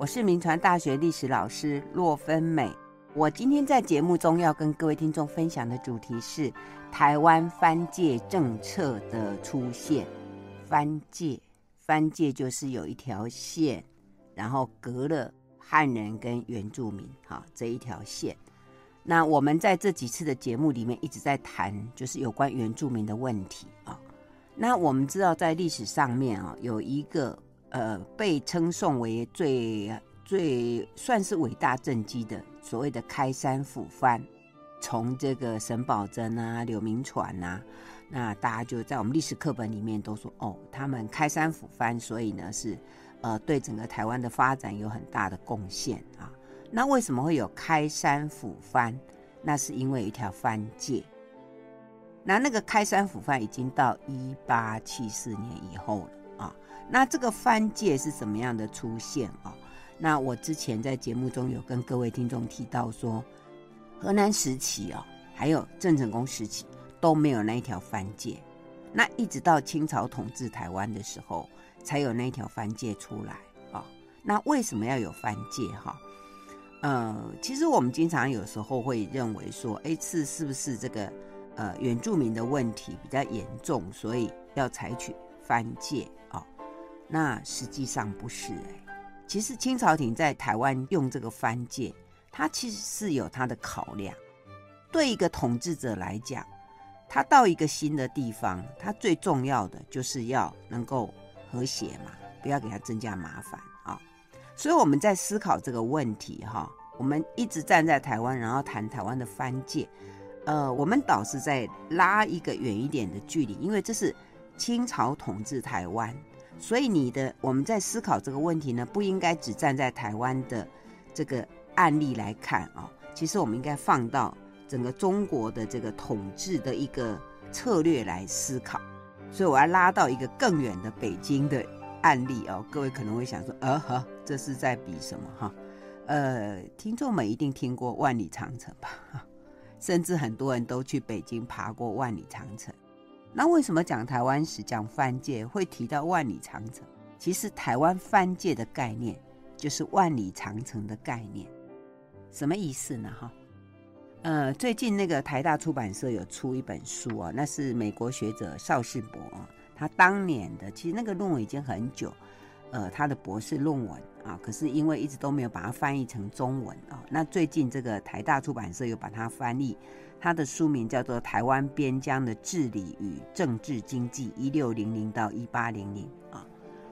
我是民传大学历史老师骆芬美。我今天在节目中要跟各位听众分享的主题是台湾藩界政策的出现。藩界，藩界就是有一条线，然后隔了汉人跟原住民哈这一条线。那我们在这几次的节目里面一直在谈，就是有关原住民的问题啊。那我们知道在历史上面啊有一个。呃，被称颂为最最算是伟大政绩的所谓的开山抚番，从这个沈葆桢啊、柳铭传、啊，那大家就在我们历史课本里面都说，哦，他们开山抚番，所以呢是呃对整个台湾的发展有很大的贡献啊。那为什么会有开山抚番？那是因为一条藩界。那那个开山抚番已经到一八七四年以后了。那这个藩界是什么样的出现啊？那我之前在节目中有跟各位听众提到说，河南时期啊，还有郑成功时期都没有那一条藩界，那一直到清朝统治台湾的时候，才有那一条藩界出来啊。那为什么要有藩界哈？呃，其实我们经常有时候会认为说，哎，是是不是这个呃原住民的问题比较严重，所以要采取藩界啊？那实际上不是哎，其实清朝廷在台湾用这个藩界，它其实是有它的考量。对一个统治者来讲，他到一个新的地方，他最重要的就是要能够和谐嘛，不要给他增加麻烦啊。所以我们在思考这个问题哈，我们一直站在台湾，然后谈台湾的藩界，呃，我们倒是在拉一个远一点的距离，因为这是清朝统治台湾。所以你的我们在思考这个问题呢，不应该只站在台湾的这个案例来看啊、哦。其实我们应该放到整个中国的这个统治的一个策略来思考。所以我要拉到一个更远的北京的案例哦。各位可能会想说，呃呵，这是在比什么哈？呃，听众们一定听过万里长城吧？甚至很多人都去北京爬过万里长城。那为什么讲台湾史讲藩界会提到万里长城？其实台湾藩界的概念就是万里长城的概念，什么意思呢？哈，呃，最近那个台大出版社有出一本书啊，那是美国学者邵世博啊，他当年的其实那个论文已经很久，呃，他的博士论文啊，可是因为一直都没有把它翻译成中文啊，那最近这个台大出版社又把它翻译。他的书名叫做《台湾边疆的治理与政治经济（一六零零到一八零零）》啊，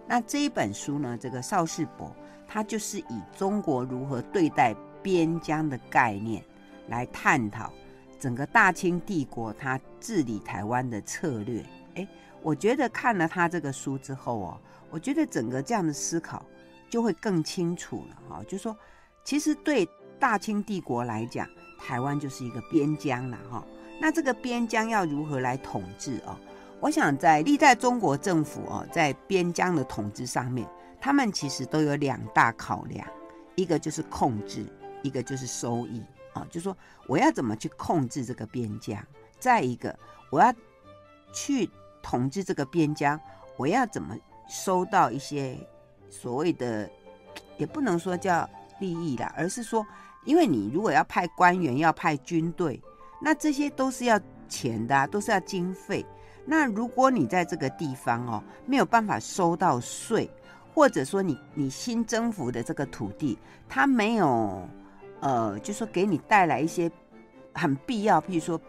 那这一本书呢，这个邵世博他就是以中国如何对待边疆的概念来探讨整个大清帝国他治理台湾的策略。诶，我觉得看了他这个书之后哦，我觉得整个这样的思考就会更清楚了哈。就说其实对大清帝国来讲，台湾就是一个边疆了哈，那这个边疆要如何来统治哦？我想在历代中国政府哦，在边疆的统治上面，他们其实都有两大考量，一个就是控制，一个就是收益啊。就是说我要怎么去控制这个边疆，再一个我要去统治这个边疆，我要怎么收到一些所谓的，也不能说叫利益啦，而是说。因为你如果要派官员，要派军队，那这些都是要钱的啊，都是要经费。那如果你在这个地方哦，没有办法收到税，或者说你你新征服的这个土地，它没有呃，就说给你带来一些很必要，譬如说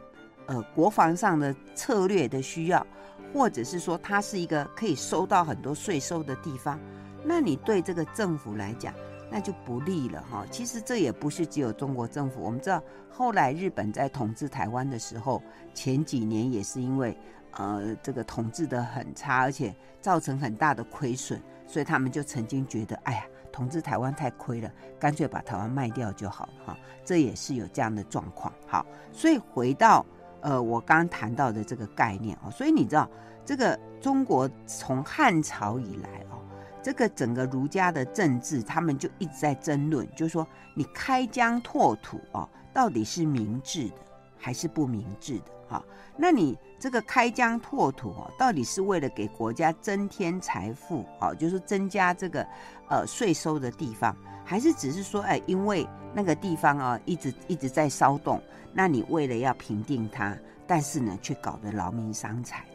呃国防上的策略的需要，或者是说它是一个可以收到很多税收的地方，那你对这个政府来讲。那就不利了哈。其实这也不是只有中国政府，我们知道后来日本在统治台湾的时候，前几年也是因为呃这个统治的很差，而且造成很大的亏损，所以他们就曾经觉得，哎呀，统治台湾太亏了，干脆把台湾卖掉就好了哈。这也是有这样的状况。好，所以回到呃我刚刚谈到的这个概念哦，所以你知道这个中国从汉朝以来哦。这个整个儒家的政治，他们就一直在争论，就是说你开疆拓土哦，到底是明智的还是不明智的哈，那你这个开疆拓土哦，到底是为了给国家增添财富，哦，就是增加这个呃税收的地方，还是只是说，哎，因为那个地方啊一直一直在骚动，那你为了要平定它，但是呢却搞得劳民伤财。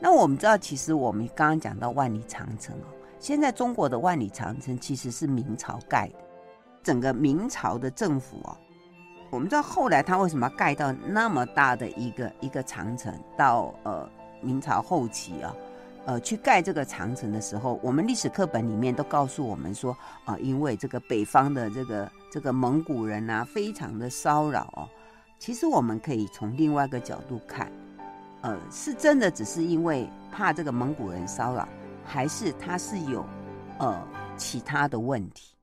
那我们知道，其实我们刚刚讲到万里长城哦，现在中国的万里长城其实是明朝盖的，整个明朝的政府哦。我们知道后来他为什么盖到那么大的一个一个长城？到呃明朝后期啊，呃去盖这个长城的时候，我们历史课本里面都告诉我们说啊、呃，因为这个北方的这个这个蒙古人啊，非常的骚扰哦。其实我们可以从另外一个角度看，呃，是真的只是因为怕这个蒙古人骚扰，还是他是有呃其他的问题？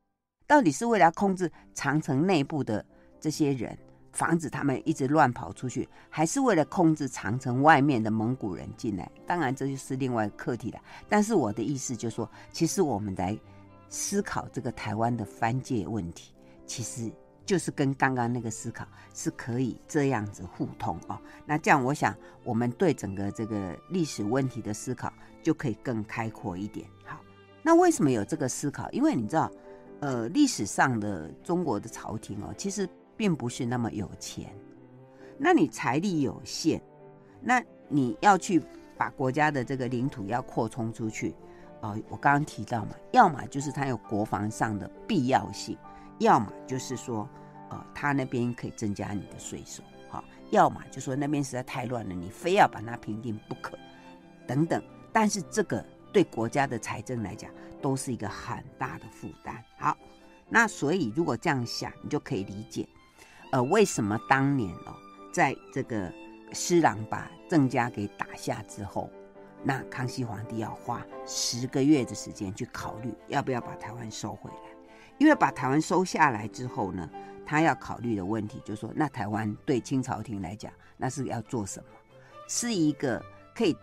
到底是为了控制长城内部的？这些人防止他们一直乱跑出去，还是为了控制长城外面的蒙古人进来？当然，这就是另外一个课题了。但是我的意思就是说，其实我们来思考这个台湾的藩界问题，其实就是跟刚刚那个思考是可以这样子互通哦。那这样，我想我们对整个这个历史问题的思考就可以更开阔一点。好，那为什么有这个思考？因为你知道，呃，历史上的中国的朝廷哦，其实。并不是那么有钱，那你财力有限，那你要去把国家的这个领土要扩充出去，哦，我刚刚提到嘛，要么就是它有国防上的必要性，要么就是说，呃，他那边可以增加你的税收，哈，要么就说那边实在太乱了，你非要把它平定不可，等等。但是这个对国家的财政来讲，都是一个很大的负担。好，那所以如果这样想，你就可以理解。呃，为什么当年哦，在这个施琅把郑家给打下之后，那康熙皇帝要花十个月的时间去考虑要不要把台湾收回来？因为把台湾收下来之后呢，他要考虑的问题就是说，那台湾对清朝廷来讲，那是要做什么？是一个可以。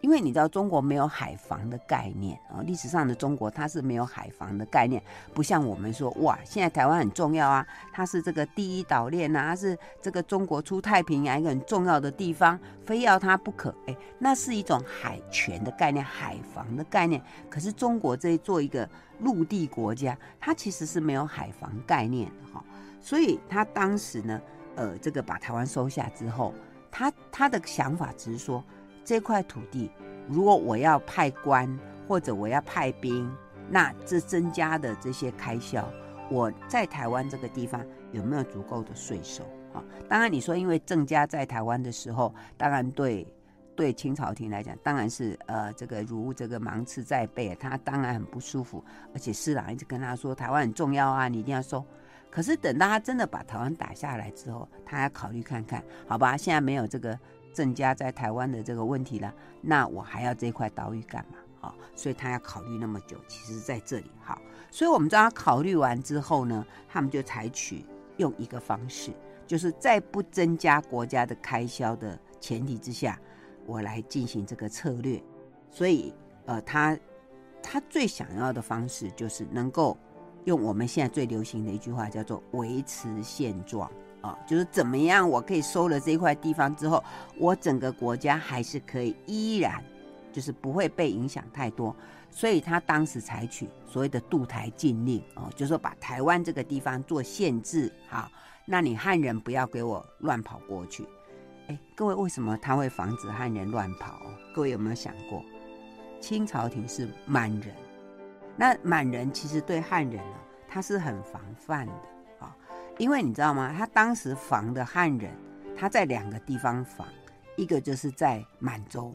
因为你知道中国没有海防的概念啊，历史上的中国它是没有海防的概念，不像我们说哇，现在台湾很重要啊，它是这个第一岛链呐，它是这个中国出太平洋一个很重要的地方，非要它不可。哎，那是一种海权的概念，海防的概念。可是中国这做一个陆地国家，它其实是没有海防概念的哈，所以他当时呢，呃，这个把台湾收下之后，他他的想法只是说。这块土地，如果我要派官或者我要派兵，那这增加的这些开销，我在台湾这个地方有没有足够的税收啊？当然，你说因为郑家在台湾的时候，当然对对清朝廷来讲，当然是呃这个如这个芒刺在背，他当然很不舒服。而且施琅一直跟他说台湾很重要啊，你一定要收。可是等到他真的把台湾打下来之后，他要考虑看看，好吧？现在没有这个。郑家在台湾的这个问题了，那我还要这块岛屿干嘛？好，所以他要考虑那么久，其实在这里好，所以我们知道他考虑完之后呢，他们就采取用一个方式，就是在不增加国家的开销的前提之下，我来进行这个策略。所以，呃，他他最想要的方式就是能够用我们现在最流行的一句话叫做维持现状。啊、就是怎么样，我可以收了这块地方之后，我整个国家还是可以依然，就是不会被影响太多。所以他当时采取所谓的渡台禁令，哦，就是说把台湾这个地方做限制，好，那你汉人不要给我乱跑过去。哎，各位，为什么他会防止汉人乱跑？各位有没有想过，清朝廷是满人，那满人其实对汉人呢，他是很防范的。因为你知道吗？他当时防的汉人，他在两个地方防，一个就是在满洲，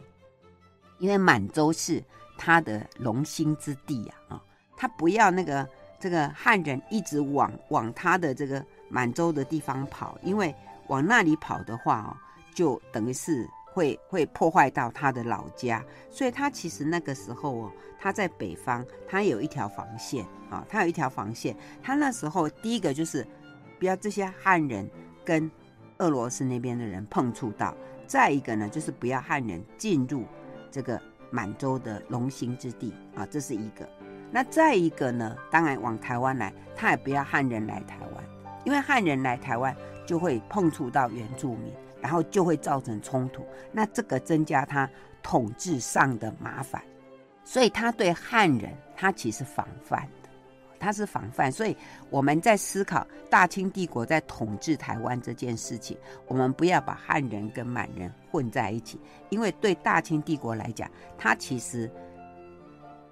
因为满洲是他的龙兴之地啊，啊，他不要那个这个汉人一直往往他的这个满洲的地方跑，因为往那里跑的话哦，就等于是会会破坏到他的老家，所以他其实那个时候哦，他在北方，他有一条防线啊，他有一条防线，他那时候第一个就是。不要这些汉人跟俄罗斯那边的人碰触到，再一个呢，就是不要汉人进入这个满洲的龙兴之地啊，这是一个。那再一个呢，当然往台湾来，他也不要汉人来台湾，因为汉人来台湾就会碰触到原住民，然后就会造成冲突，那这个增加他统治上的麻烦，所以他对汉人他其实防范。的，他是防范。所以我们在思考大清帝国在统治台湾这件事情，我们不要把汉人跟满人混在一起，因为对大清帝国来讲，他其实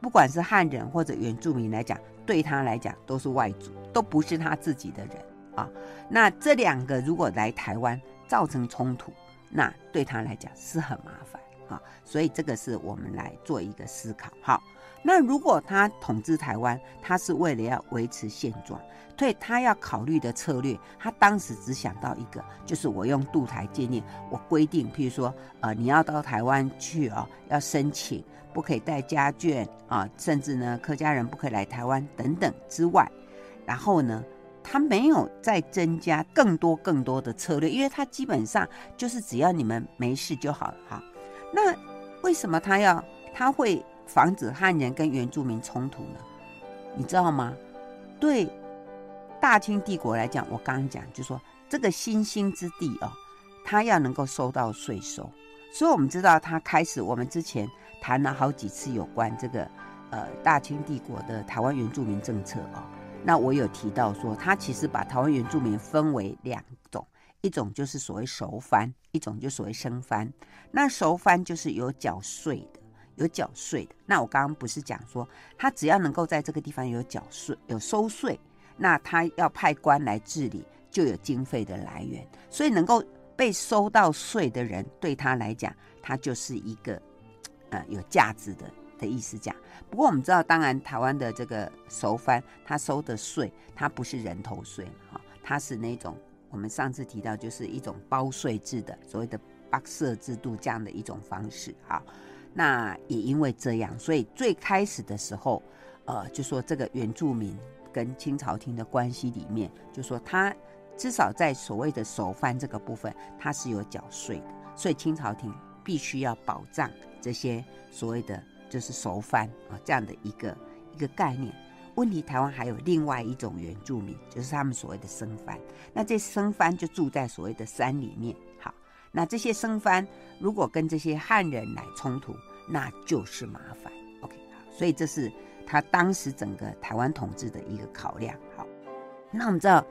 不管是汉人或者原住民来讲，对他来讲都是外族，都不是他自己的人。啊，那这两个如果来台湾造成冲突，那对他来讲是很麻烦啊。所以这个是我们来做一个思考。好，那如果他统治台湾，他是为了要维持现状，所以他要考虑的策略，他当时只想到一个，就是我用渡台戒令，我规定，譬如说，呃，你要到台湾去哦，要申请，不可以带家眷啊，甚至呢，客家人不可以来台湾等等之外，然后呢，他没有再增加更多更多的策略，因为他基本上就是只要你们没事就好了哈。那为什么他要他会防止汉人跟原住民冲突呢？你知道吗？对大清帝国来讲，我刚刚讲就说这个新兴之地哦，他要能够收到税收，所以我们知道他开始我们之前谈了好几次有关这个呃大清帝国的台湾原住民政策哦。那我有提到说，他其实把台湾原住民分为两种，一种就是所谓熟番，一种就所谓生番。那熟番就是有缴税的，有缴税的。那我刚刚不是讲说，他只要能够在这个地方有缴税、有收税，那他要派官来治理，就有经费的来源。所以能够被收到税的人，对他来讲，他就是一个呃有价值的。的意思讲，不过我们知道，当然台湾的这个熟番，他收的税，它不是人头税哈，它是那种我们上次提到，就是一种包税制的所谓的八社制度这样的一种方式哈。那也因为这样，所以最开始的时候，呃，就说这个原住民跟清朝廷的关系里面，就说他至少在所谓的熟番这个部分，他是有缴税的，所以清朝廷必须要保障这些所谓的。就是熟番啊，这样的一个一个概念。问题台湾还有另外一种原住民，就是他们所谓的生番。那这生番就住在所谓的山里面。那这些生番如果跟这些汉人来冲突，那就是麻烦。OK，所以这是他当时整个台湾统治的一个考量。好，那我们知道，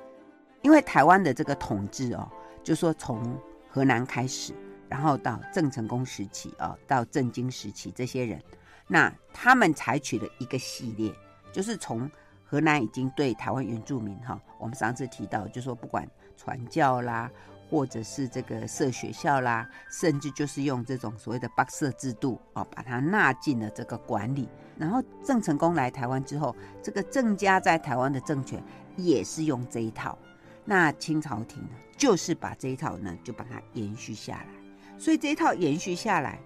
因为台湾的这个统治哦，就说从河南开始，然后到郑成功时期啊，到郑经时期，这些人。那他们采取了一个系列，就是从河南已经对台湾原住民哈，我们上次提到，就说不管传教啦，或者是这个设学校啦，甚至就是用这种所谓的八色制度哦，把它纳进了这个管理。然后郑成功来台湾之后，这个郑家在台湾的政权也是用这一套。那清朝廷呢，就是把这一套呢，就把它延续下来。所以这一套延续下来，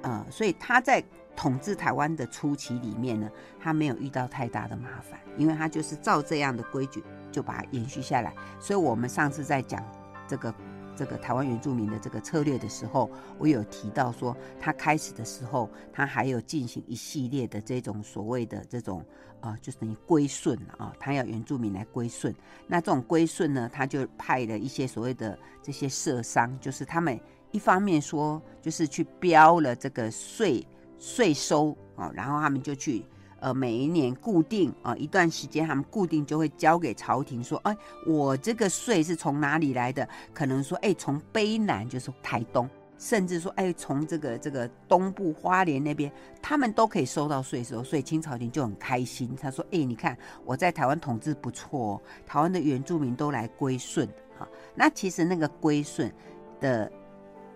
呃，所以他在。统治台湾的初期里面呢，他没有遇到太大的麻烦，因为他就是照这样的规矩就把它延续下来。所以，我们上次在讲这个这个台湾原住民的这个策略的时候，我有提到说，他开始的时候，他还有进行一系列的这种所谓的这种啊、呃，就是等于归顺啊，他要原住民来归顺。那这种归顺呢，他就派了一些所谓的这些社商，就是他们一方面说，就是去标了这个税。税收啊，然后他们就去，呃，每一年固定啊一段时间，他们固定就会交给朝廷说，哎，我这个税是从哪里来的？可能说，哎，从卑南就是台东，甚至说，哎，从这个这个东部花莲那边，他们都可以收到税收，所以清朝廷就很开心。他说，哎，你看我在台湾统治不错哦，台湾的原住民都来归顺啊。那其实那个归顺的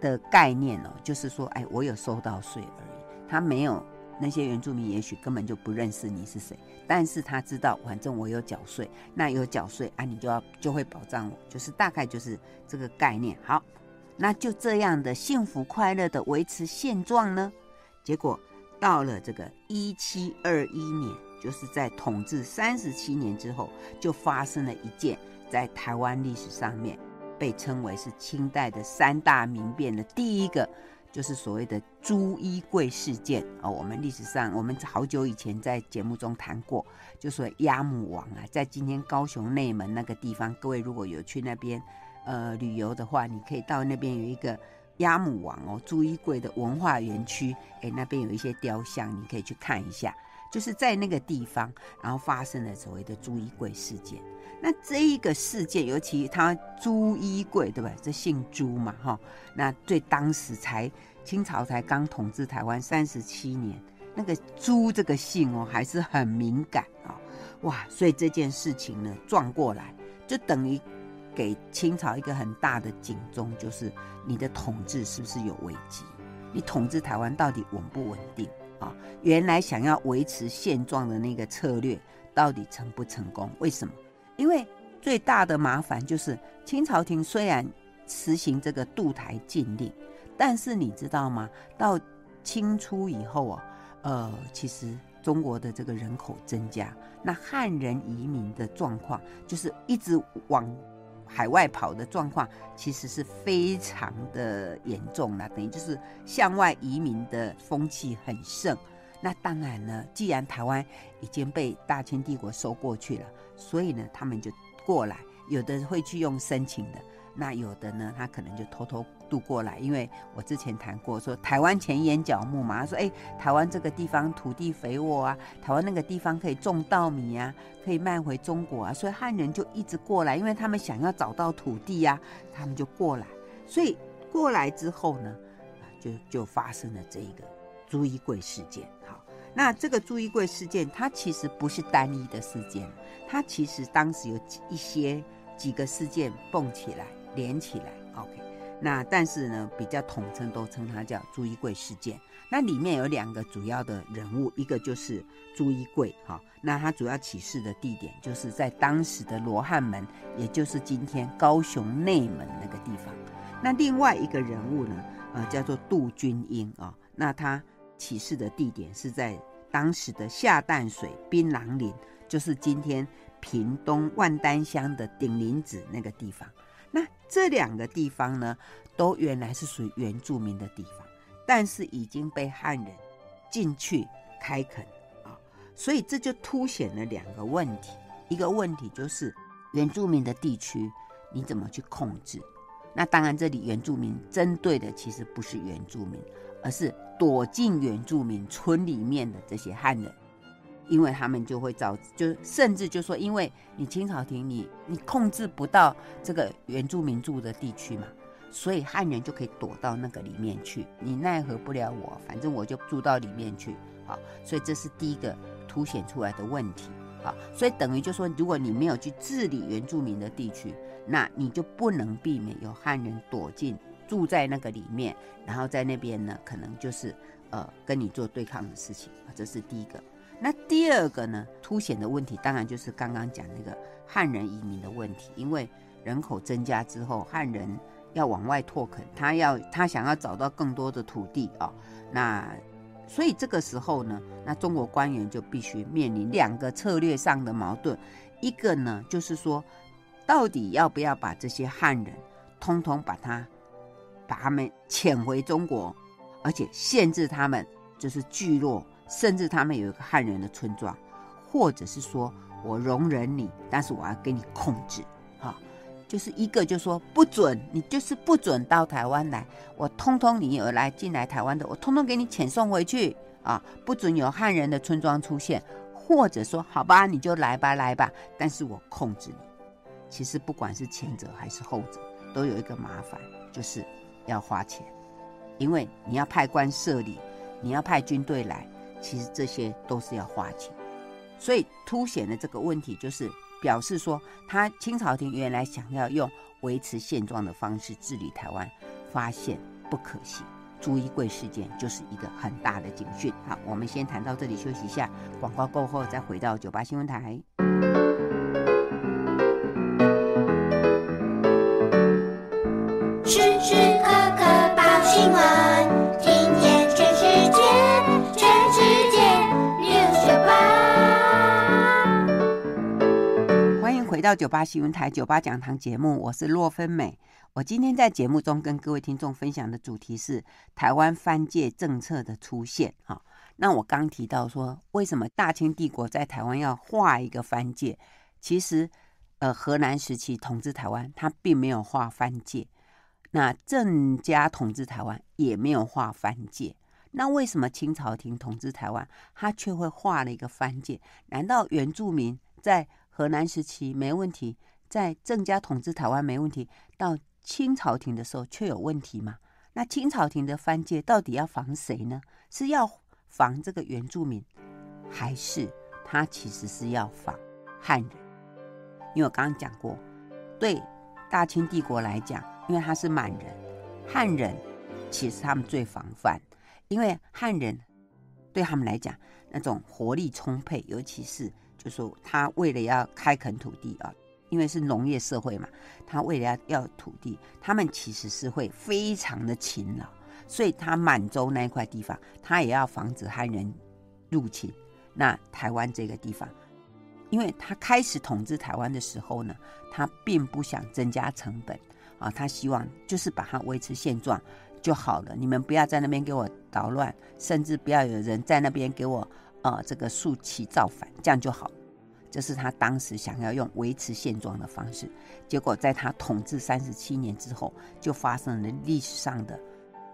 的概念哦，就是说，哎，我有收到税而已。他没有那些原住民，也许根本就不认识你是谁，但是他知道，反正我有缴税，那有缴税啊，你就要就会保障我，就是大概就是这个概念。好，那就这样的幸福快乐的维持现状呢？结果到了这个一七二一年，就是在统治三十七年之后，就发生了一件在台湾历史上面被称为是清代的三大民变的第一个。就是所谓的朱一贵事件啊，我们历史上我们好久以前在节目中谈过，就说鸭母王啊，在今天高雄内门那个地方，各位如果有去那边呃旅游的话，你可以到那边有一个鸭母王哦，朱一贵的文化园区，哎，那边有一些雕像，你可以去看一下。就是在那个地方，然后发生了所谓的朱一贵事件。那这一个事件，尤其他朱一贵，对吧？这姓朱嘛，哈。那对当时才清朝才刚统治台湾三十七年，那个朱这个姓哦，还是很敏感啊。哇，所以这件事情呢，撞过来，就等于给清朝一个很大的警钟，就是你的统治是不是有危机？你统治台湾到底稳不稳定啊？原来想要维持现状的那个策略，到底成不成功？为什么？因为最大的麻烦就是清朝廷虽然实行这个渡台禁令，但是你知道吗？到清初以后啊，呃，其实中国的这个人口增加，那汉人移民的状况就是一直往海外跑的状况，其实是非常的严重了。等于就是向外移民的风气很盛。那当然呢，既然台湾已经被大清帝国收过去了，所以呢，他们就过来，有的会去用申请的，那有的呢，他可能就偷偷渡过来。因为我之前谈过，说台湾钱淹脚目嘛，他说哎，台湾这个地方土地肥沃啊，台湾那个地方可以种稻米啊，可以卖回中国啊，所以汉人就一直过来，因为他们想要找到土地呀、啊，他们就过来。所以过来之后呢，就就发生了这一个。朱一贵事件，好，那这个朱一贵事件，它其实不是单一的事件，它其实当时有一些几个事件蹦起来连起来，OK，那但是呢，比较统称都称它叫朱一贵事件。那里面有两个主要的人物，一个就是朱一贵，哈，那他主要起事的地点就是在当时的罗汉门，也就是今天高雄内门那个地方。那另外一个人物呢，呃，叫做杜君英啊，那他。起事的地点是在当时的下淡水槟榔林，就是今天屏东万丹乡的顶林子那个地方。那这两个地方呢，都原来是属于原住民的地方，但是已经被汉人进去开垦啊，所以这就凸显了两个问题。一个问题就是原住民的地区你怎么去控制？那当然，这里原住民针对的其实不是原住民。而是躲进原住民村里面的这些汉人，因为他们就会造，就甚至就说，因为你清朝廷你你控制不到这个原住民住的地区嘛，所以汉人就可以躲到那个里面去，你奈何不了我，反正我就住到里面去，好，所以这是第一个凸显出来的问题，好，所以等于就说，如果你没有去治理原住民的地区，那你就不能避免有汉人躲进。住在那个里面，然后在那边呢，可能就是呃跟你做对抗的事情啊，这是第一个。那第二个呢，凸显的问题当然就是刚刚讲那个汉人移民的问题，因为人口增加之后，汉人要往外拓垦，他要他想要找到更多的土地啊，那所以这个时候呢，那中国官员就必须面临两个策略上的矛盾，一个呢就是说，到底要不要把这些汉人通通把他。把他们遣回中国，而且限制他们就是聚落，甚至他们有一个汉人的村庄，或者是说我容忍你，但是我要给你控制，哈，就是一个就说不准你，就是不准到台湾来，我通通你有来进来台湾的，我通通给你遣送回去啊，不准有汉人的村庄出现，或者说好吧，你就来吧来吧，但是我控制你。其实不管是前者还是后者，都有一个麻烦，就是。要花钱，因为你要派官设立，你要派军队来，其实这些都是要花钱，所以凸显的这个问题就是表示说，他清朝廷原来想要用维持现状的方式治理台湾，发现不可行。朱一贵事件就是一个很大的警讯。好，我们先谈到这里，休息一下，广告过后再回到九八新闻台。到九八新闻台九八讲堂节目，我是洛芬美。我今天在节目中跟各位听众分享的主题是台湾藩界政策的出现。哈，那我刚提到说，为什么大清帝国在台湾要画一个藩界？其实，呃，荷兰时期统治台湾，他并没有划藩界。那郑家统治台湾也没有划藩界。那为什么清朝廷统治台湾，他却会划了一个藩界？难道原住民在河南时期没问题，在郑家统治台湾没问题，到清朝廷的时候却有问题吗？那清朝廷的藩界到底要防谁呢？是要防这个原住民，还是他其实是要防汉人？因为我刚刚讲过，对大清帝国来讲，因为他是满人，汉人其实他们最防范，因为汉人对他们来讲那种活力充沛，尤其是就说他为了要开垦土地啊，因为是农业社会嘛，他为了要要土地，他们其实是会非常的勤劳，所以他满洲那一块地方，他也要防止汉人入侵。那台湾这个地方。因为他开始统治台湾的时候呢，他并不想增加成本啊，他希望就是把它维持现状就好了。你们不要在那边给我捣乱，甚至不要有人在那边给我呃这个竖起造反，这样就好。这是他当时想要用维持现状的方式。结果在他统治三十七年之后，就发生了历史上的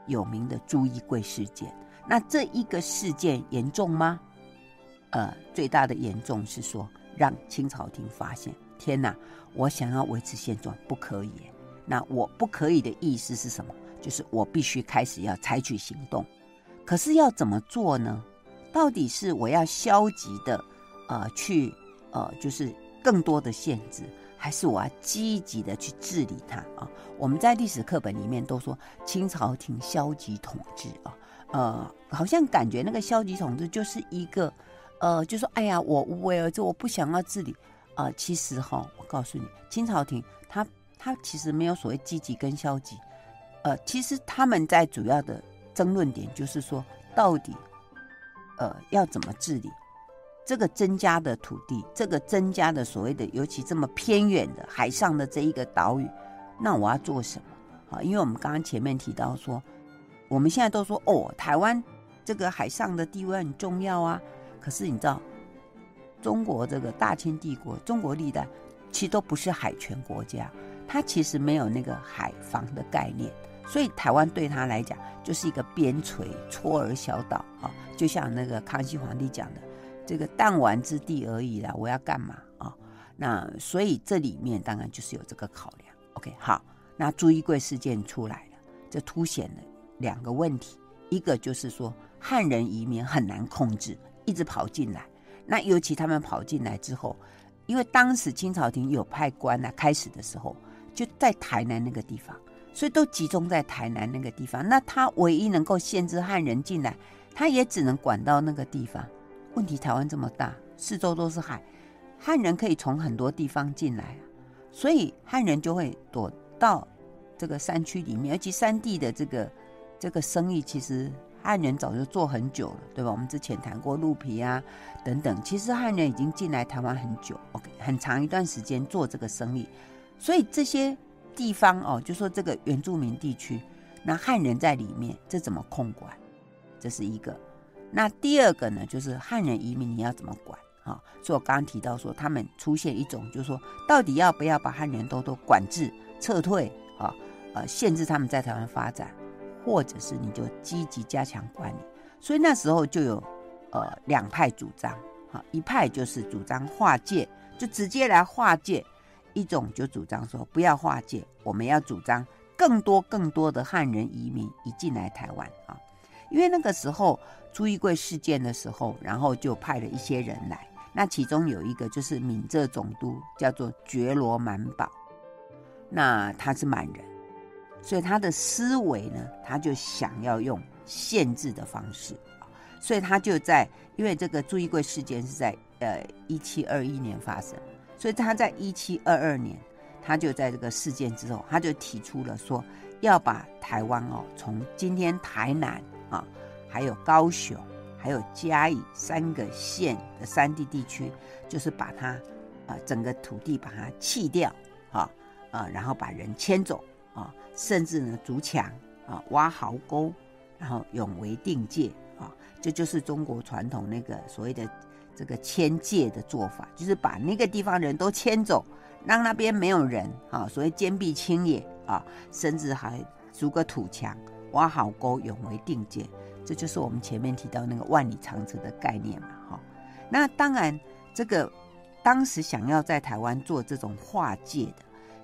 有名的朱一贵事件。那这一个事件严重吗？呃，最大的严重是说。让清朝廷发现，天哪！我想要维持现状，不可以。那我不可以的意思是什么？就是我必须开始要采取行动。可是要怎么做呢？到底是我要消极的，呃，去呃，就是更多的限制，还是我要积极的去治理它啊？我们在历史课本里面都说清朝廷消极统治啊，呃，好像感觉那个消极统治就是一个。呃，就说哎呀，我无为而治，我不想要治理。呃，其实哈，我告诉你，清朝廷他他其实没有所谓积极跟消极。呃，其实他们在主要的争论点就是说，到底呃要怎么治理这个增加的土地，这个增加的所谓的，尤其这么偏远的海上的这一个岛屿，那我要做什么？啊，因为我们刚刚前面提到说，我们现在都说哦，台湾这个海上的地位很重要啊。可是你知道，中国这个大清帝国，中国历代其实都不是海权国家，它其实没有那个海防的概念，所以台湾对他来讲就是一个边陲搓儿小岛啊，就像那个康熙皇帝讲的，这个弹丸之地而已啦，我要干嘛啊？那所以这里面当然就是有这个考量。OK，好，那朱一贵事件出来了，这凸显了两个问题，一个就是说汉人移民很难控制。一直跑进来，那尤其他们跑进来之后，因为当时清朝廷有派官啊，开始的时候就在台南那个地方，所以都集中在台南那个地方。那他唯一能够限制汉人进来，他也只能管到那个地方。问题台湾这么大，四周都是海，汉人可以从很多地方进来，所以汉人就会躲到这个山区里面，而且山地的这个这个生意其实。汉人早就做很久了，对吧？我们之前谈过鹿皮啊等等，其实汉人已经进来台湾很久，OK，很长一段时间做这个生意，所以这些地方哦，就说这个原住民地区，那汉人在里面，这怎么控管？这是一个。那第二个呢，就是汉人移民你要怎么管啊？所以我刚刚提到说，他们出现一种，就是说到底要不要把汉人都都管制、撤退啊？呃，限制他们在台湾发展。或者是你就积极加强管理，所以那时候就有呃两派主张，哈，一派就是主张划界，就直接来划界；一种就主张说不要划界，我们要主张更多更多的汉人移民移进来台湾啊。因为那个时候朱一贵事件的时候，然后就派了一些人来，那其中有一个就是闽浙总督，叫做觉罗满保，那他是满人。所以他的思维呢，他就想要用限制的方式，所以他就在，因为这个朱一贵事件是在呃一七二一年发生，所以他在一七二二年，他就在这个事件之后，他就提出了说要把台湾哦，从今天台南啊，还有高雄，还有嘉义三个县的山地地区，就是把它啊整个土地把它弃掉啊啊，然后把人迁走。啊，甚至呢，筑墙啊，挖壕沟，然后永为定界啊，这就是中国传统那个所谓的这个迁界的做法，就是把那个地方人都迁走，让那边没有人啊，所谓坚壁清野啊，甚至还筑个土墙，挖好沟，永为定界。这就是我们前面提到那个万里长城的概念嘛，哈。那当然，这个当时想要在台湾做这种划界的，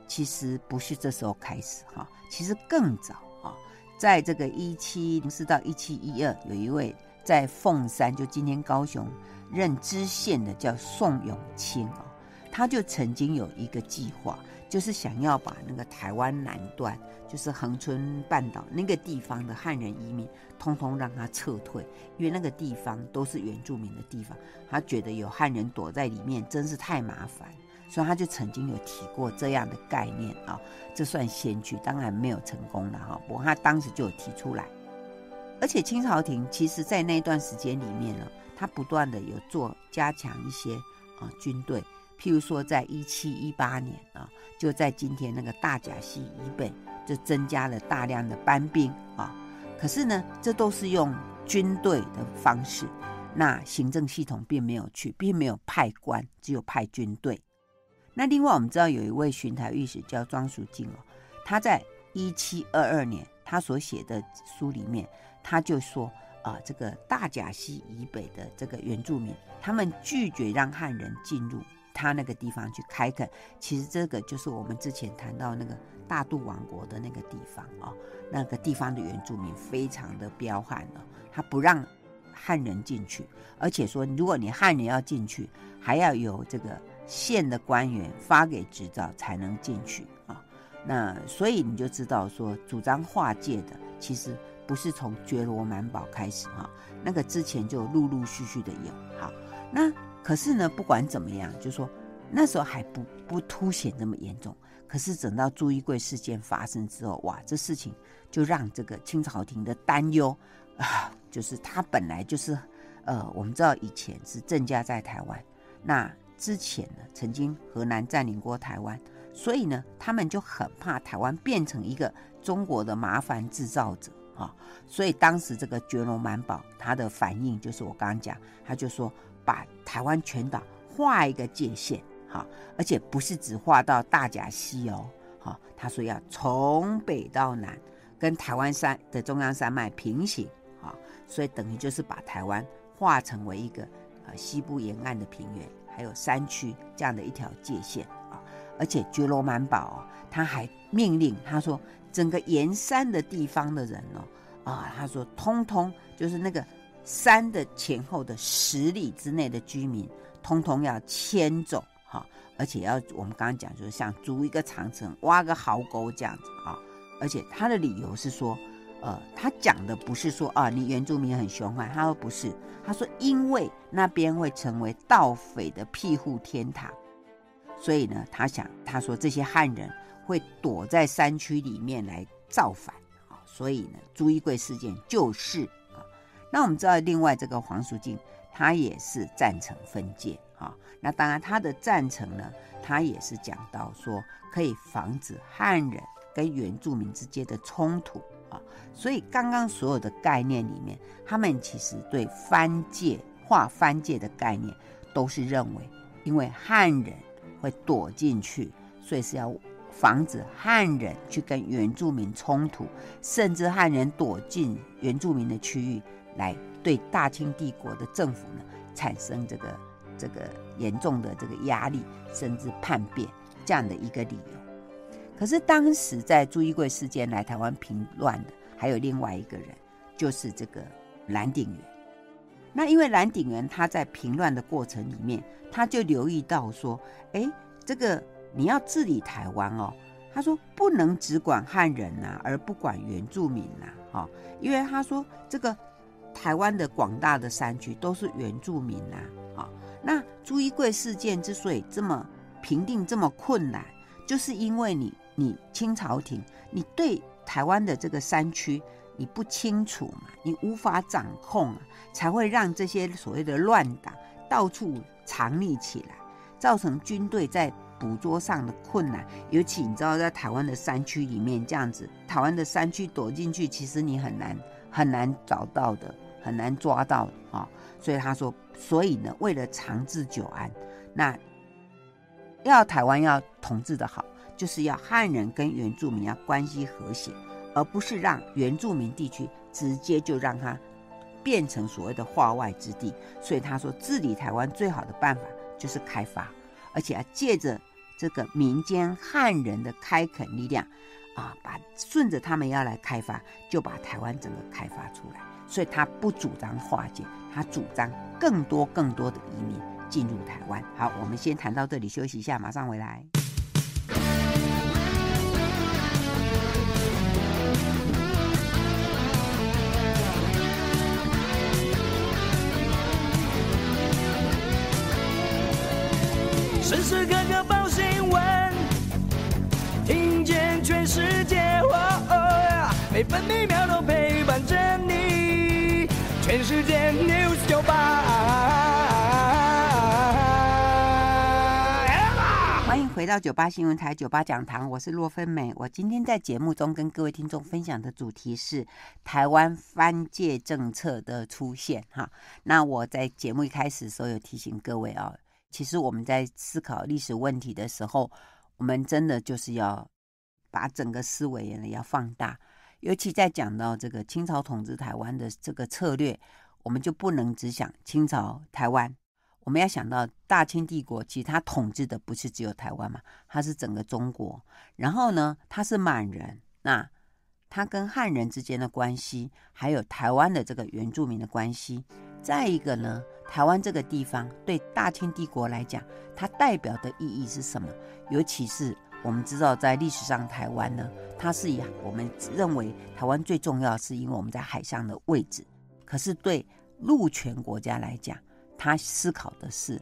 其实不是这时候开始哈，其实更早啊，在这个一七零四到一七一二，有一位在凤山，就今天高雄任知县的叫宋永清啊，他就曾经有一个计划。就是想要把那个台湾南端，就是恒春半岛那个地方的汉人移民，通通让他撤退，因为那个地方都是原住民的地方，他觉得有汉人躲在里面真是太麻烦，所以他就曾经有提过这样的概念啊，这算先驱，当然没有成功了哈，不过他当时就有提出来，而且清朝廷其实在那段时间里面呢，他不断的有做加强一些啊军队。譬如说，在一七一八年啊，就在今天那个大甲溪以北，就增加了大量的班兵啊。可是呢，这都是用军队的方式，那行政系统并没有去，并没有派官，只有派军队。那另外，我们知道有一位巡台御史叫庄淑静哦，他在一七二二年他所写的书里面，他就说啊，这个大甲溪以北的这个原住民，他们拒绝让汉人进入。他那个地方去开垦，其实这个就是我们之前谈到那个大渡王国的那个地方啊、那个地方的原住民非常的彪悍哦，他不让汉人进去，而且说如果你汉人要进去，还要有这个县的官员发给执照才能进去啊、那所以你就知道说，主张划界的其实不是从觉罗满宝开始哈、哦，那个之前就陆陆续续的有好那。可是呢，不管怎么样，就说那时候还不不凸显那么严重。可是等到朱一贵事件发生之后，哇，这事情就让这个清朝廷的担忧啊，就是他本来就是，呃，我们知道以前是郑家在台湾，那之前呢，曾经荷兰占领过台湾，所以呢，他们就很怕台湾变成一个中国的麻烦制造者啊。所以当时这个绝罗满保他的反应就是我刚刚讲，他就说。把台湾全岛画一个界限，哈，而且不是只画到大甲溪哦，哈，他说要从北到南跟台湾山的中央山脉平行，哈，所以等于就是把台湾画成为一个呃西部沿岸的平原，还有山区这样的一条界限啊，而且绝罗满保他还命令他说，整个沿山的地方的人哦，啊，他说通通就是那个。山的前后的十里之内的居民，通通要迁走哈，而且要我们刚刚讲，就是像筑一个长城、挖个壕沟这样子啊。而且他的理由是说，呃，他讲的不是说啊，你原住民很凶悍，他说不是，他说因为那边会成为盗匪的庇护天堂，所以呢，他想他说这些汉人会躲在山区里面来造反啊，所以呢，朱一贵事件就是啊。那我们知道，另外这个黄淑静，他也是赞成分界啊。那当然，他的赞成呢，他也是讲到说可以防止汉人跟原住民之间的冲突啊。所以，刚刚所有的概念里面，他们其实对番界划番界的概念，都是认为，因为汉人会躲进去，所以是要防止汉人去跟原住民冲突，甚至汉人躲进原住民的区域。来对大清帝国的政府呢产生这个这个严重的这个压力，甚至叛变这样的一个理由。可是当时在朱一贵事件来台湾平乱的，还有另外一个人，就是这个蓝鼎元。那因为蓝鼎元他在平乱的过程里面，他就留意到说，哎，这个你要治理台湾哦，他说不能只管汉人呐、啊，而不管原住民呐、啊，哈、哦，因为他说这个。台湾的广大的山区都是原住民呐、啊，啊，那朱一贵事件之所以这么平定这么困难，就是因为你你清朝廷你对台湾的这个山区你不清楚嘛，你无法掌控啊，才会让这些所谓的乱党到处藏匿起来，造成军队在捕捉上的困难。尤其你知道在台湾的山区里面这样子，台湾的山区躲进去，其实你很难很难找到的。很难抓到啊、哦，所以他说，所以呢，为了长治久安，那要台湾要统治的好，就是要汉人跟原住民要关系和谐，而不是让原住民地区直接就让它变成所谓的化外之地。所以他说，治理台湾最好的办法就是开发，而且要借着这个民间汉人的开垦力量。啊，把顺着他们要来开发，就把台湾整个开发出来。所以他不主张化解，他主张更多更多的移民进入台湾。好，我们先谈到这里，休息一下，马上回来。时时刻刻报新闻，听见全世界，哦哦，每分每秒都陪伴着你。全世界 News 九八，欢迎回到九八新闻台九八讲堂，我是洛芬美。我今天在节目中跟各位听众分享的主题是台湾番界政策的出现。哈，那我在节目一开始的时候有提醒各位啊，其实我们在思考历史问题的时候。我们真的就是要把整个思维呢要放大，尤其在讲到这个清朝统治台湾的这个策略，我们就不能只想清朝台湾，我们要想到大清帝国，其实他统治的不是只有台湾嘛，他是整个中国。然后呢，他是满人，那他跟汉人之间的关系，还有台湾的这个原住民的关系。再一个呢，台湾这个地方对大清帝国来讲，它代表的意义是什么？尤其是我们知道，在历史上台湾呢，它是以我们认为台湾最重要，是因为我们在海上的位置。可是对陆权国家来讲，他思考的是，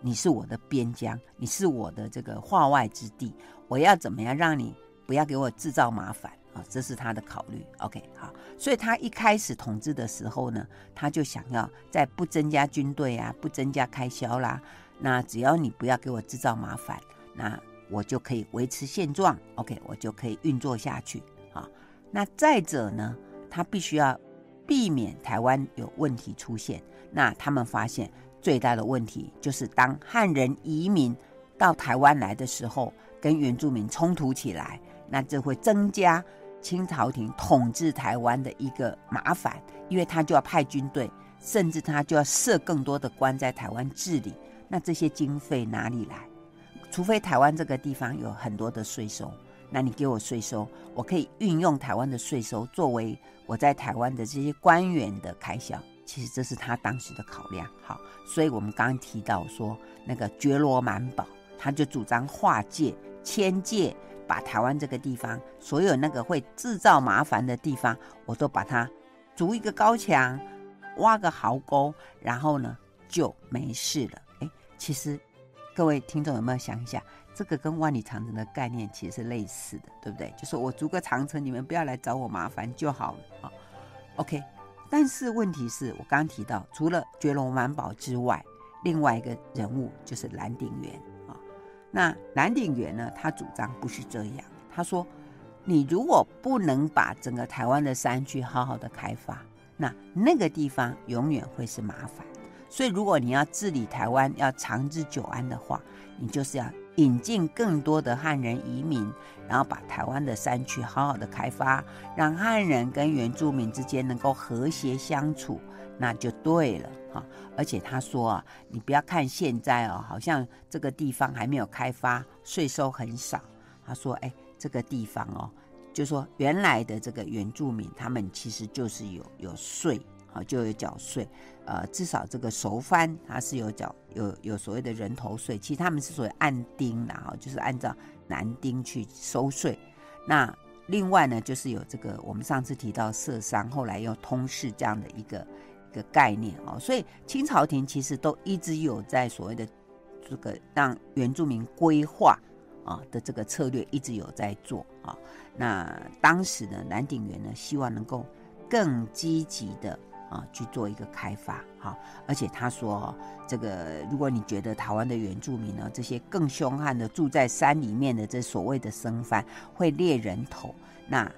你是我的边疆，你是我的这个化外之地，我要怎么样让你不要给我制造麻烦？啊，这是他的考虑。OK，好，所以他一开始统治的时候呢，他就想要在不增加军队啊，不增加开销啦，那只要你不要给我制造麻烦，那我就可以维持现状。OK，我就可以运作下去。好，那再者呢，他必须要避免台湾有问题出现。那他们发现最大的问题就是当汉人移民到台湾来的时候，跟原住民冲突起来，那这会增加。清朝廷统治台湾的一个麻烦，因为他就要派军队，甚至他就要设更多的官在台湾治理。那这些经费哪里来？除非台湾这个地方有很多的税收，那你给我税收，我可以运用台湾的税收作为我在台湾的这些官员的开销。其实这是他当时的考量。好，所以我们刚刚提到说，那个觉罗满宝，他就主张划界、迁界。把台湾这个地方，所有那个会制造麻烦的地方，我都把它筑一个高墙，挖个壕沟，然后呢就没事了。哎，其实各位听众有没有想一下，这个跟万里长城的概念其实是类似的，对不对？就是我筑个长城，你们不要来找我麻烦就好了啊。OK，但是问题是我刚提到，除了绝龙满保之外，另外一个人物就是蓝鼎元。那蓝鼎元呢？他主张不是这样。他说：“你如果不能把整个台湾的山区好好的开发，那那个地方永远会是麻烦。所以，如果你要治理台湾，要长治久安的话，你就是要引进更多的汉人移民，然后把台湾的山区好好的开发，让汉人跟原住民之间能够和谐相处，那就对了哈。”而且他说啊，你不要看现在哦，好像这个地方还没有开发，税收很少。他说，哎，这个地方哦，就说原来的这个原住民，他们其实就是有有税，好，就有缴税。呃，至少这个熟番他是有缴有有所谓的人头税，其实他们是属于按丁的哈，就是按照男丁去收税。那另外呢，就是有这个我们上次提到社商，后来又通事这样的一个。个概念哦，所以清朝廷其实都一直有在所谓的这个让原住民规划啊的这个策略，一直有在做啊。那当时呢，蓝鼎元呢希望能够更积极的啊去做一个开发哈，而且他说这个如果你觉得台湾的原住民呢这些更凶悍的住在山里面的这所谓的生番会猎人头，那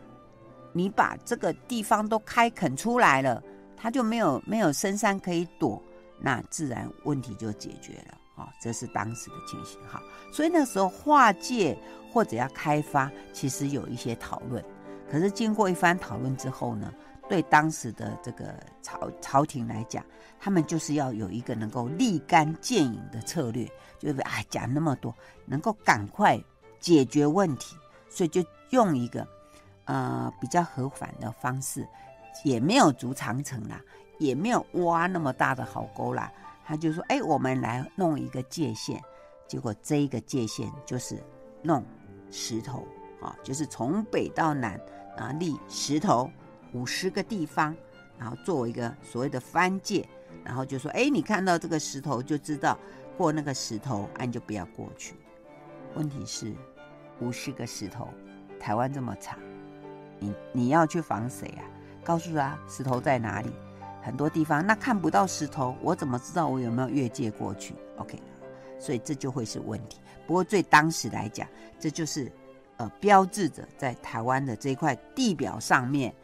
你把这个地方都开垦出来了。他就没有没有深山可以躲，那自然问题就解决了啊，这是当时的情形哈。所以那时候划界或者要开发，其实有一些讨论。可是经过一番讨论之后呢，对当时的这个朝朝廷来讲，他们就是要有一个能够立竿见影的策略，就是啊讲那么多，能够赶快解决问题，所以就用一个呃比较和缓的方式，也没有筑长城啦，也没有挖那么大的壕沟啦。他就说：“哎，我们来弄一个界限。”结果这一个界限就是弄石头啊，就是从北到南啊立石头五十个地方，然后作为一个所谓的藩界，然后就说：“哎，你看到这个石头就知道过那个石头，哎，你就不要过去。”问题是五十个石头，台湾这么长，你你要去防谁啊？告诉他石头在哪里？很多地方那看不到石头，我怎么知道我有没有越界过去？OK，所以这就会是问题。不过对当时来讲，这就是呃标志着在台湾的这块地表上面，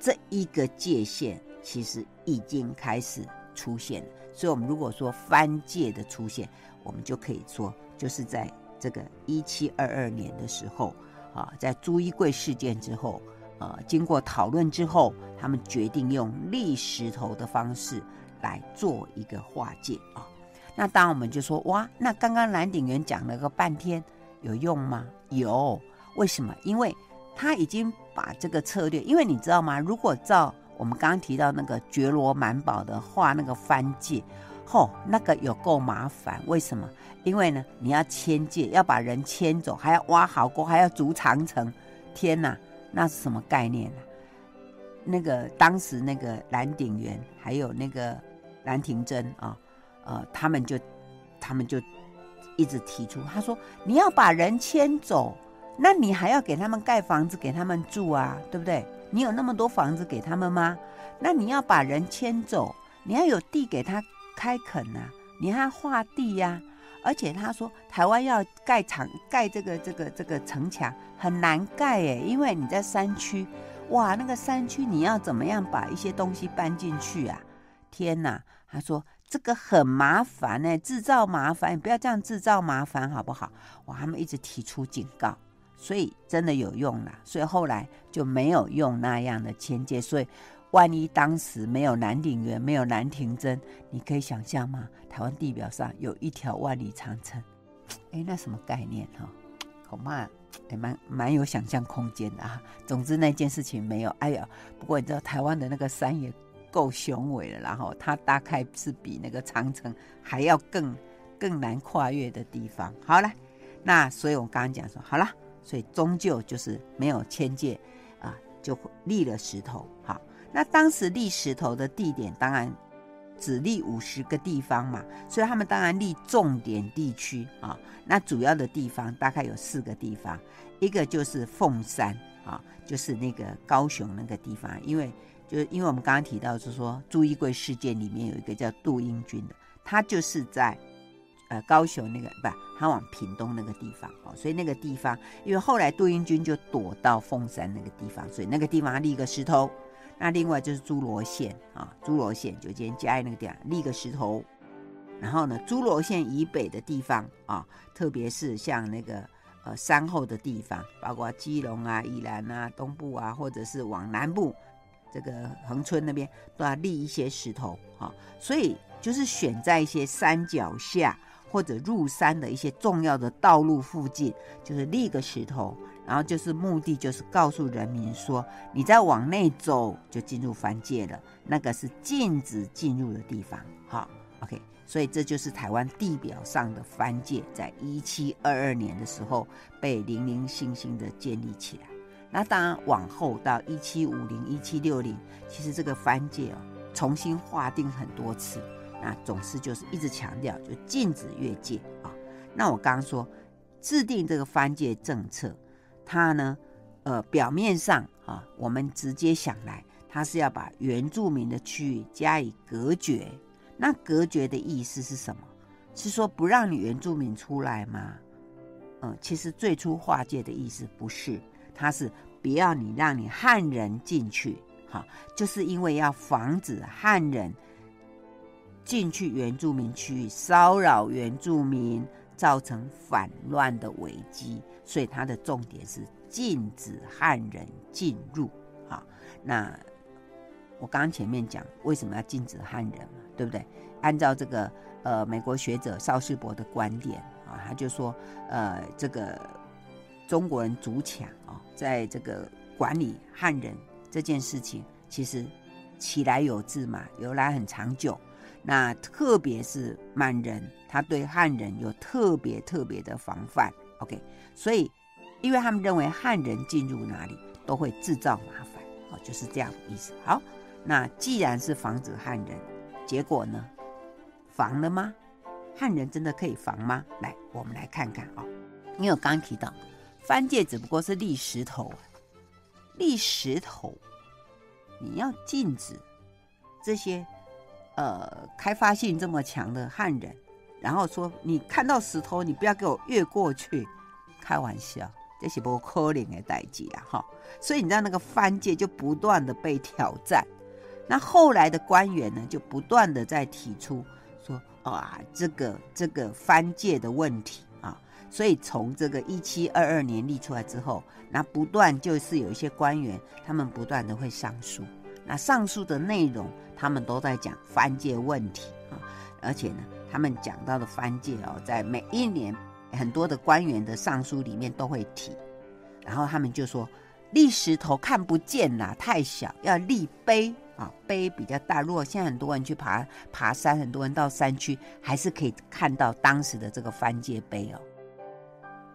这一个界限其实已经开始出现了。所以，我们如果说藩界的出现，我们就可以说就是在这个一七二二年的时候啊，在朱一贵事件之后。呃，经过讨论之后，他们决定用立石头的方式来做一个划界啊、那当我们就说，哇，那刚刚蓝鼎元讲了个半天，有用吗？有，为什么？因为他已经把这个策略，因为你知道吗？如果照我们刚刚提到那个觉罗满宝的画那个藩界，吼、那个有够麻烦。为什么？因为呢，你要迁界，要把人迁走，还要挖壕沟，还要筑长城，天哪！那是什么概念呢、那个当时那个蓝鼎元还有那个兰亭珍啊，呃，他们就他们就一直提出，他说你要把人迁走，那你还要给他们盖房子给他们住啊，对不对？你有那么多房子给他们吗？那你要把人迁走，你要有地给他开垦啊，你还要划地呀、而且他说，台湾要盖城盖这个这个这个城墙很难盖诶，因为你在山区，哇，那个山区你要怎么样把一些东西搬进去啊？天哪！他说这个很麻烦诶，制造麻烦，你不要这样制造麻烦好不好？哇，他们一直提出警告，所以真的有用了，所以后来就没有用那样的迁界，所以。万一当时没有南鼎元，没有兰亭珍，你可以想象吗？台湾地表上有一条万里长城，哎，那什么概念哈？恐怕也蛮蛮有想象空间的啊。总之那件事情没有。哎呀，不过你知道台湾的那个山也够雄伟了，然后它大概是比那个长城还要更更难跨越的地方。好了，那所以我刚刚讲说，好了，所以终究就是没有迁界啊，就立了石头。好。那当时立石头的地点当然只立五十个地方嘛，所以他们当然立重点地区啊。那主要的地方大概有四个地方，一个就是凤山啊，就是那个高雄那个地方，因为就因为我们刚刚提到，是说朱一贵事件里面有一个叫杜英军的，他就是在呃高雄那个不，他往屏东那个地方哦，所以那个地方，因为后来杜英军就躲到凤山那个地方，所以那个地方立一个石头。那另外就是诸罗县啊，诸罗县就今天嘉义那个地方立个石头，然后呢，诸罗县以北的地方啊，特别是像那个呃山后的地方，包括基隆啊、宜兰啊、东部啊，或者是往南部这个恒春那边，都要立一些石头啊。所以就是选在一些山脚下或者入山的一些重要的道路附近，就是立个石头。然后就是目的，就是告诉人民说，你再往内走就进入藩界了，那个是禁止进入的地方。好，OK，所以这就是台湾地表上的藩界，在一七二二年的时候被零零星星的建立起来。那当然往后到一七五零、一七六零，其实这个藩界哦重新划定很多次，那总是就是一直强调就禁止越界啊。那我刚刚说制定这个藩界政策。他呢，呃，表面上啊，我们直接想来，他是要把原住民的区域加以隔绝。那隔绝的意思是什么？是说不让你原住民出来吗？嗯，其实最初划界的意思不是，他是不要你让你汉人进去，哈，就是因为要防止汉人进去原住民区域骚扰原住民，造成反乱的危机，所以它的重点是禁止汉人进入。啊，那我刚刚前面讲为什么要禁止汉人嘛，对不对？按照这个呃美国学者邵世博的观点啊，他就说呃这个中国人主抢啊，在这个管理汉人这件事情，其实起来有自嘛，由来很长久。那特别是满人，他对汉人有特别特别的防范。OK，所以因为他们认为汉人进入哪里都会制造麻烦，哦，就是这样的意思。好，那既然是防止汉人，结果呢，防了吗？汉人真的可以防吗？来，我们来看看啊，哦，因为我刚刚提到，番界只不过是立石头，立石头，你要禁止这些。呃，开发性这么强的汉人，然后说你看到石头，你不要给我越过去，开玩笑，这是不可能的代志啦哈。所以你知道那个番界就不断的被挑战，那后来的官员呢，就不断的在提出说啊，这个这个番界的问题啊，所以从这个一七二二年立出来之后，那不断就是有一些官员，他们不断的会上书。那上述的内容，他们都在讲番界问题啊，而且呢，他们讲到的番界哦，在每一年很多的官员的上书里面都会提，然后他们就说立石头看不见啦，太小，要立碑啊，碑比较大。如果现在很多人去爬爬山，很多人到山区还是可以看到当时的这个番界碑哦。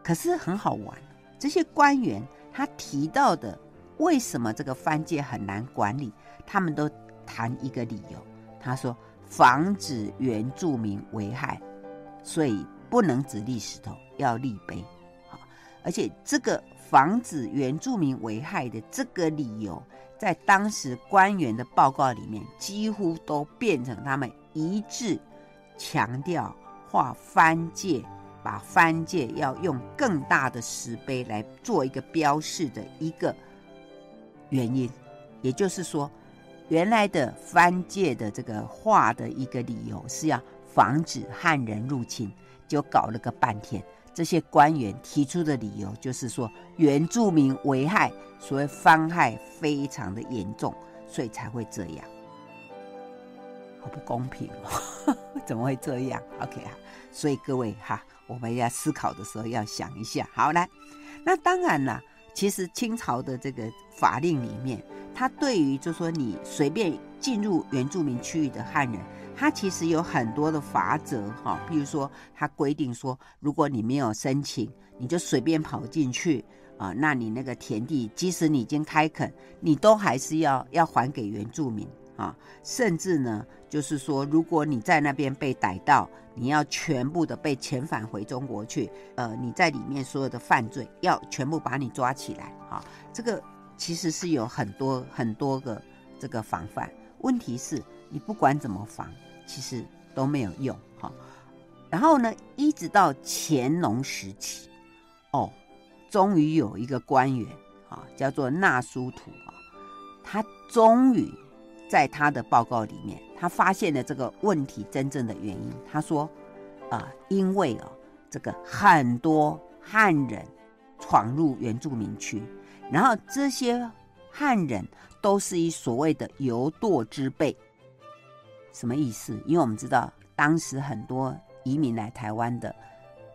可是很好玩，这些官员他提到的。为什么这个番界很难管理？他们都谈一个理由，他说防止原住民危害，所以不能只立石头，要立碑。好，而且这个防止原住民危害的这个理由，在当时官员的报告里面，几乎都变成他们一致强调画番界，把番界要用更大的石碑来做一个标示的一个。原因，也就是说，原来的番界的这个画的一个理由是要防止汉人入侵，就搞了个半天。这些官员提出的理由就是说，原住民危害，所谓番害非常的严重，所以才会这样。好不公平哦，怎么会这样？OK 啊，所以各位哈，我们要思考的时候要想一下。好，来，那当然了。其实清朝的这个法令里面，它对于就说你随便进入原住民区域的汉人，它其实有很多的法则哈。比如说，它规定说，如果你没有申请，你就随便跑进去啊，那你那个田地，即使你已经开垦，你都还是要要还给原住民。啊，甚至呢，就是说，如果你在那边被逮到，你要全部的被遣返回中国去。呃，你在里面所有的犯罪，要全部把你抓起来。啊，这个其实是有很多很多个这个防范。问题是，你不管怎么防，其实都没有用。哈，然后呢，一直到乾隆时期，哦，终于有一个官员啊，叫做纳苏图啊，他终于。在他的报告里面，他发现了这个问题真正的原因。他说：“啊、因为哦，这个很多汉人闯入原住民区，然后这些汉人都是以所谓的游堕之辈。什么意思？因为我们知道，当时很多移民来台湾的，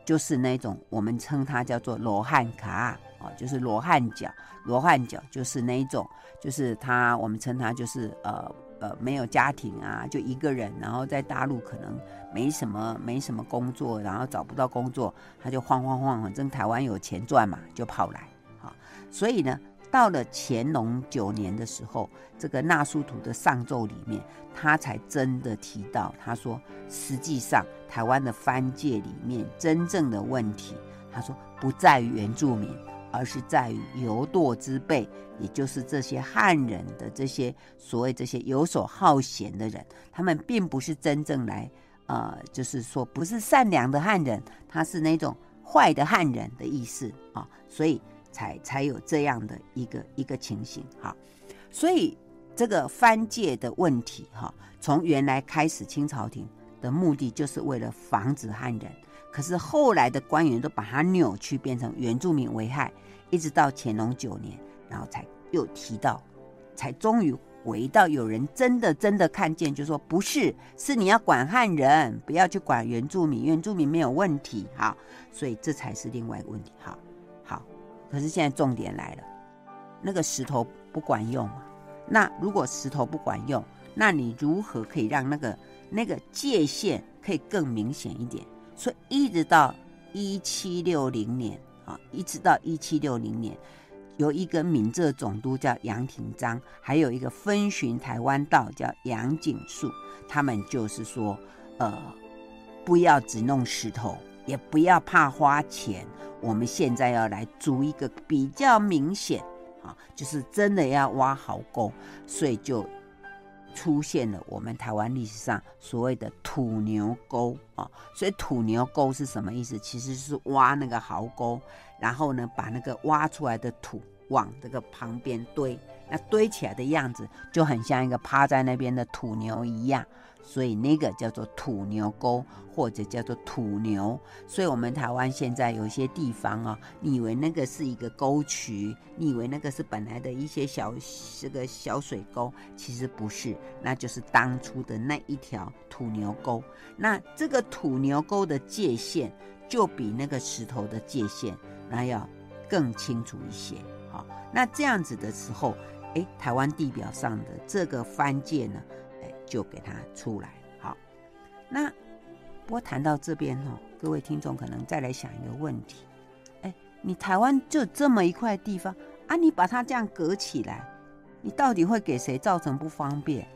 就是那种我们称他叫做罗汉卡。”就是罗汉脚，罗汉脚就是那一种，就是他，我们称他就是呃呃没有家庭啊，就一个人，然后在大陆可能没什么没什么工作，然后找不到工作，他就晃晃晃，反正台湾有钱赚嘛，就跑来。好，所以呢，到了乾隆九年的时候，这个纳苏图的上奏里面，他才真的提到，他说实际上台湾的番界里面真正的问题，他说不在于原住民。而是在于游惰之辈，也就是这些汉人的这些所谓这些游手好闲的人，他们并不是真正来，呃，就是说不是善良的汉人，他是那种坏的汉人的意思啊，所以才才有这样的一个一个情形。哈，所以这个藩界的问题哈，从原来开始清朝廷的目的就是为了防止汉人，可是后来的官员都把它扭曲变成原住民为害，一直到乾隆九年，然后才又提到，才终于回到有人真的真的看见，就说不是，是你要管汉人，不要去管原住民，原住民没有问题，好，所以这才是另外一个问题，好，好，可是现在重点来了，那个石头不管用嘛？那如果石头不管用，那你如何可以让那个那个界限可以更明显一点？所以一直到一七六零年啊，一直到一七六零年，有一个闽浙总督叫杨廷章，还有一个分巡台湾道叫杨景树，他们就是说，呃，不要只弄石头，也不要怕花钱，我们现在要来筑一个比较明显。啊，就是真的要挖壕沟，所以就出现了我们台湾历史上所谓的土牛沟啊。所以土牛沟是什么意思？其实是挖那个壕沟，然后呢，把那个挖出来的土往这个旁边堆，那堆起来的样子就很像一个趴在那边的土牛一样。所以那个叫做土牛沟，或者叫做土牛。所以，我们台湾现在有些地方啊、你以为那个是一个沟渠，你以为那个是本来的一些小这个小水沟，其实不是，那就是当初的那一条土牛沟。那这个土牛沟的界限，就比那个石头的界限那要更清楚一些。好，那这样子的时候，诶，台湾地表上的这个藩界呢？就给他出来，好。那不过谈到这边哦，各位听众可能再来想一个问题：哎，你台湾就这么一块地方啊，你把它这样隔起来，你到底会给谁造成不方便？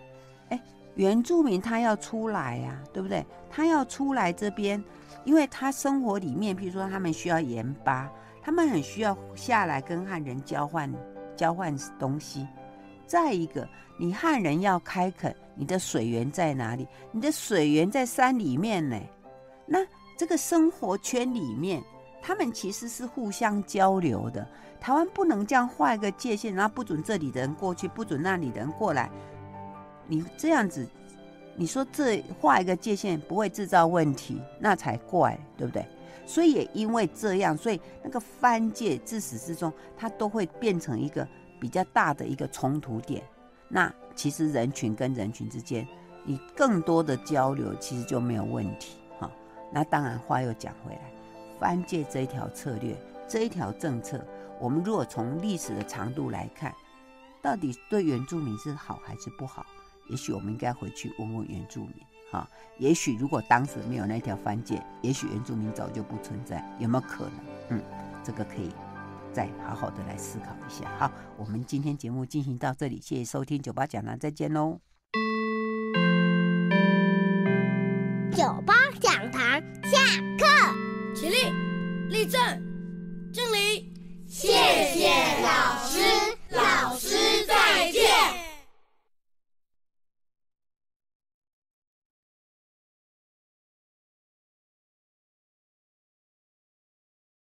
哎，原住民他要出来呀，对不对？他要出来这边，因为他生活里面，譬如说他们需要盐巴，他们很需要下来跟汉人交换交换东西。再一个，你汉人要开垦，你的水源在哪里？你的水源在山里面呢。那这个生活圈里面，他们其实是互相交流的。台湾不能这样画一个界限，然后不准这里的人过去，不准那里的人过来。你这样子，你说这画一个界限不会制造问题，那才怪，对不对？所以也因为这样，所以那个藩界自始至终，它都会变成一个。比较大的一个冲突点，那其实人群跟人群之间，你更多的交流其实就没有问题哈。那当然话又讲回来，翻界这一条策略，这一条政策，我们如果从历史的长度来看，到底对原住民是好还是不好？也许我们应该回去问问原住民哈。也许如果当时没有那条翻界，也许原住民早就不存在，有没有可能？嗯，这个可以。再好好的来思考一下。好我们今天节目进行到这里谢谢收听酒吧讲堂再见喽。酒吧讲堂下课起立立正敬礼。谢谢老师老师再见。